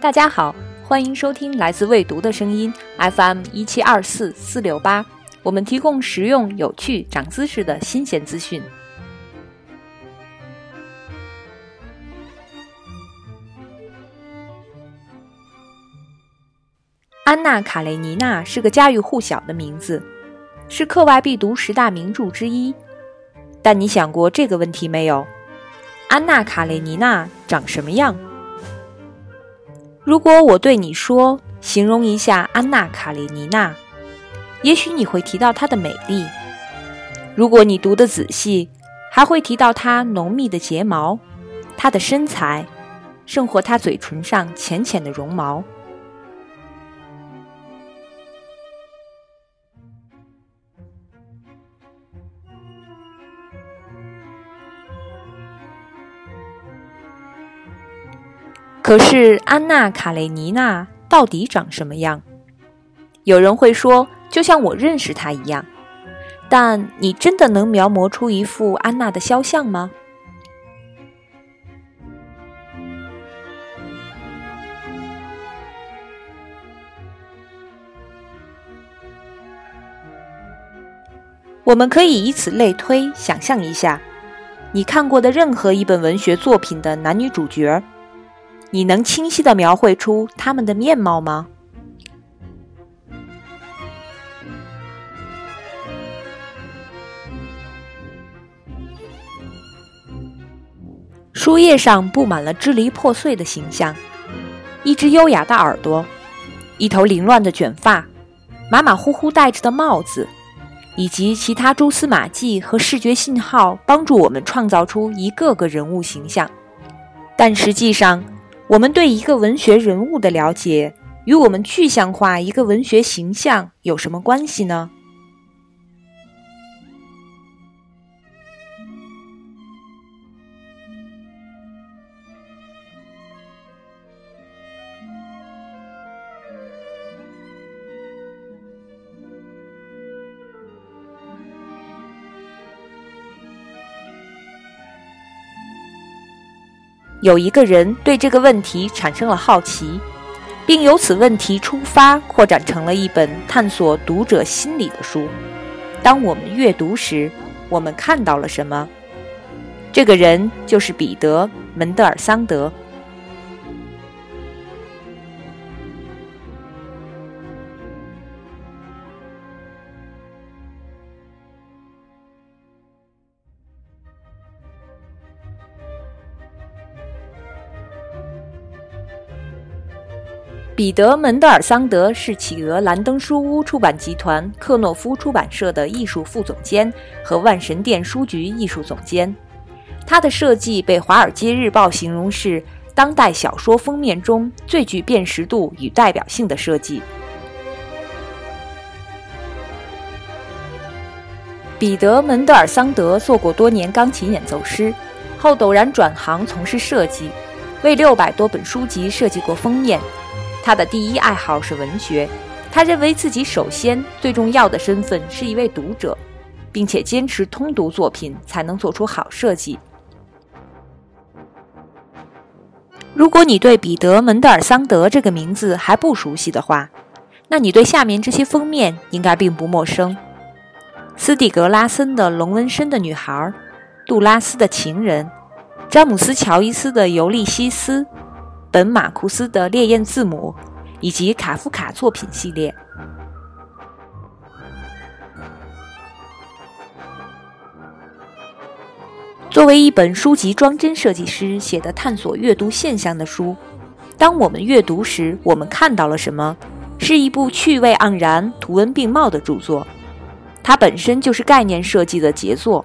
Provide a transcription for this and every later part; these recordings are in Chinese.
大家好，欢迎收听来自未读的声音 FM 一七二四四六八。我们提供实用、有趣、长姿势的新鲜资讯。安娜·卡列尼娜是个家喻户晓的名字，是课外必读十大名著之一。但你想过这个问题没有？安娜·卡列尼娜长什么样？如果我对你说，形容一下安娜·卡列尼娜，也许你会提到她的美丽。如果你读得仔细，还会提到她浓密的睫毛，她的身材，甚或她嘴唇上浅浅的绒毛。可是安娜·卡列尼娜到底长什么样？有人会说，就像我认识她一样。但你真的能描摹出一幅安娜的肖像吗？我们可以以此类推，想象一下，你看过的任何一本文学作品的男女主角。你能清晰的描绘出他们的面貌吗？书页上布满了支离破碎的形象，一只优雅的耳朵，一头凌乱的卷发，马马虎虎戴着的帽子，以及其他蛛丝马迹和视觉信号，帮助我们创造出一个个人物形象。但实际上，我们对一个文学人物的了解，与我们具象化一个文学形象有什么关系呢？有一个人对这个问题产生了好奇，并由此问题出发，扩展成了一本探索读者心理的书。当我们阅读时，我们看到了什么？这个人就是彼得·门德尔桑德。彼得·门德尔桑德是企鹅兰登书屋出版集团克诺夫出版社的艺术副总监和万神殿书局艺术总监。他的设计被《华尔街日报》形容是当代小说封面中最具辨识度与代表性的设计。彼得·门德尔桑德做过多年钢琴演奏师，后陡然转行从事设计，为六百多本书籍设计过封面。他的第一爱好是文学，他认为自己首先最重要的身份是一位读者，并且坚持通读作品才能做出好设计。如果你对彼得·门德尔桑德这个名字还不熟悉的话，那你对下面这些封面应该并不陌生：斯蒂格拉森的《龙纹身的女孩》，杜拉斯的情人，詹姆斯·乔伊斯的《尤利西斯》。本马库斯的《烈焰字母》，以及卡夫卡作品系列。作为一本书籍装帧设计师写的探索阅读现象的书，当我们阅读时，我们看到了什么？是一部趣味盎然、图文并茂的著作。它本身就是概念设计的杰作，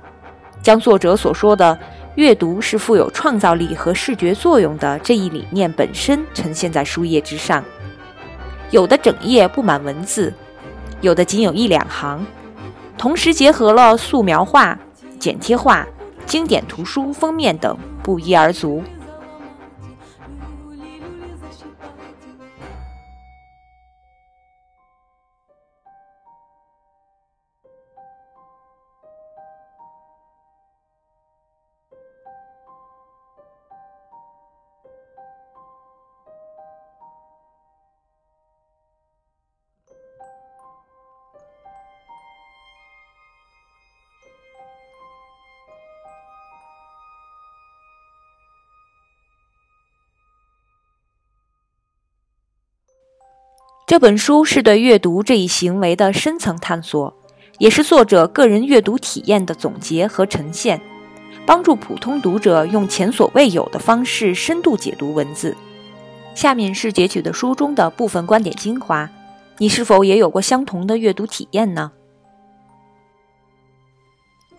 将作者所说的。阅读是富有创造力和视觉作用的这一理念本身呈现在书页之上，有的整页布满文字，有的仅有一两行，同时结合了素描画、剪贴画、经典图书封面等不一而足。这本书是对阅读这一行为的深层探索，也是作者个人阅读体验的总结和呈现，帮助普通读者用前所未有的方式深度解读文字。下面是截取的书中的部分观点精华，你是否也有过相同的阅读体验呢？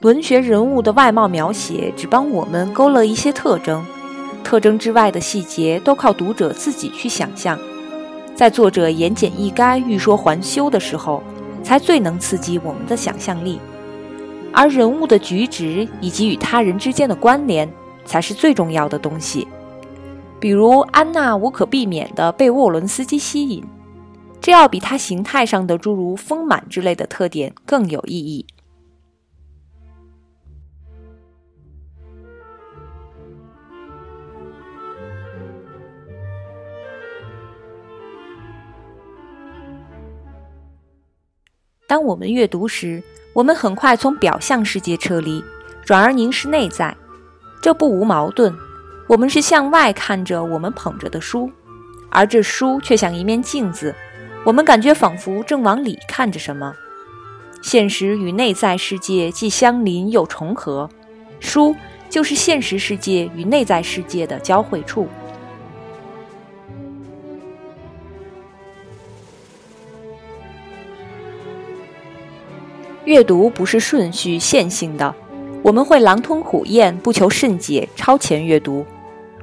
文学人物的外貌描写只帮我们勾勒一些特征，特征之外的细节都靠读者自己去想象。在作者言简意赅、欲说还休的时候，才最能刺激我们的想象力；而人物的举止以及与他人之间的关联，才是最重要的东西。比如安娜无可避免地被沃伦斯基吸引，这要比她形态上的诸如丰满之类的特点更有意义。当我们阅读时，我们很快从表象世界撤离，转而凝视内在，这不无矛盾。我们是向外看着我们捧着的书，而这书却像一面镜子，我们感觉仿佛正往里看着什么。现实与内在世界既相邻又重合，书就是现实世界与内在世界的交汇处。阅读不是顺序线性的，我们会狼吞虎咽，不求甚解，超前阅读。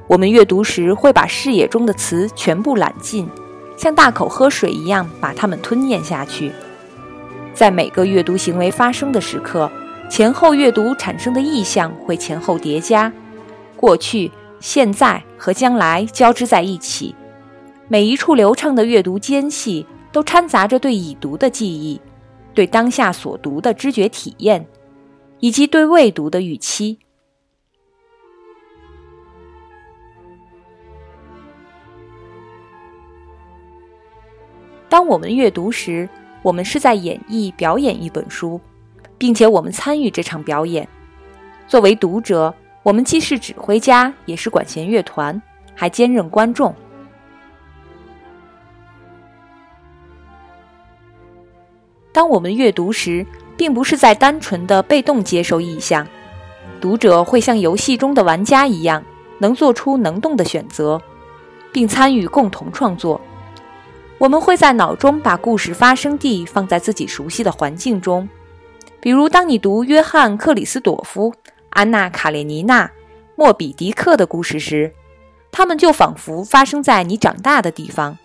我们阅读时会把视野中的词全部揽进，像大口喝水一样把它们吞咽下去。在每个阅读行为发生的时刻，前后阅读产生的意象会前后叠加，过去、现在和将来交织在一起。每一处流畅的阅读间隙，都掺杂着对已读的记忆。对当下所读的知觉体验，以及对未读的预期。当我们阅读时，我们是在演绎、表演一本书，并且我们参与这场表演。作为读者，我们既是指挥家，也是管弦乐团，还兼任观众。当我们阅读时，并不是在单纯的被动接受意象，读者会像游戏中的玩家一样，能做出能动的选择，并参与共同创作。我们会在脑中把故事发生地放在自己熟悉的环境中，比如当你读约翰·克里斯朵夫、安娜·卡列尼娜、莫比迪克的故事时，他们就仿佛发生在你长大的地方，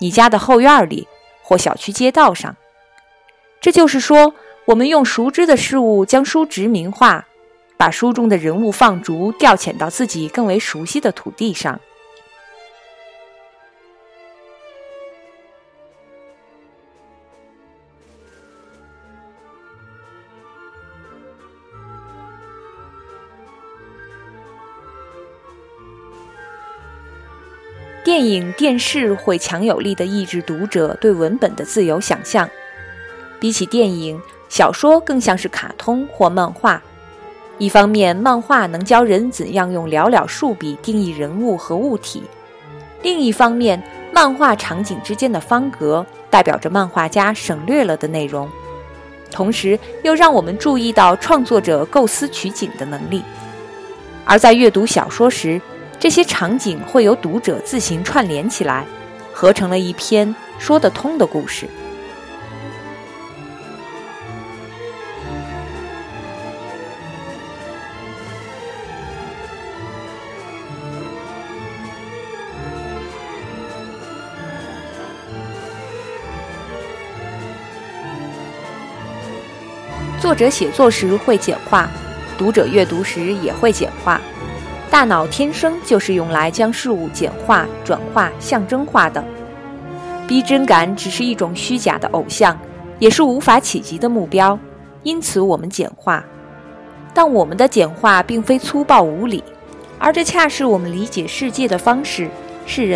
你家的后院里或小区街道上。这就是说，我们用熟知的事物将书殖民化，把书中的人物放逐调遣到自己更为熟悉的土地上。电影、电视会强有力的抑制读者对文本的自由想象。比起电影，小说更像是卡通或漫画。一方面，漫画能教人怎样用寥寥数笔定义人物和物体；另一方面，漫画场景之间的方格代表着漫画家省略了的内容，同时又让我们注意到创作者构思取景的能力。而在阅读小说时，这些场景会由读者自行串联起来，合成了一篇说得通的故事。作者写作时会简化，读者阅读时也会简化。大脑天生就是用来将事物简化、转化、象征化的。逼真感只是一种虚假的偶像，也是无法企及的目标，因此我们简化。但我们的简化并非粗暴无礼，而这恰是我们理解世界的方式，是人。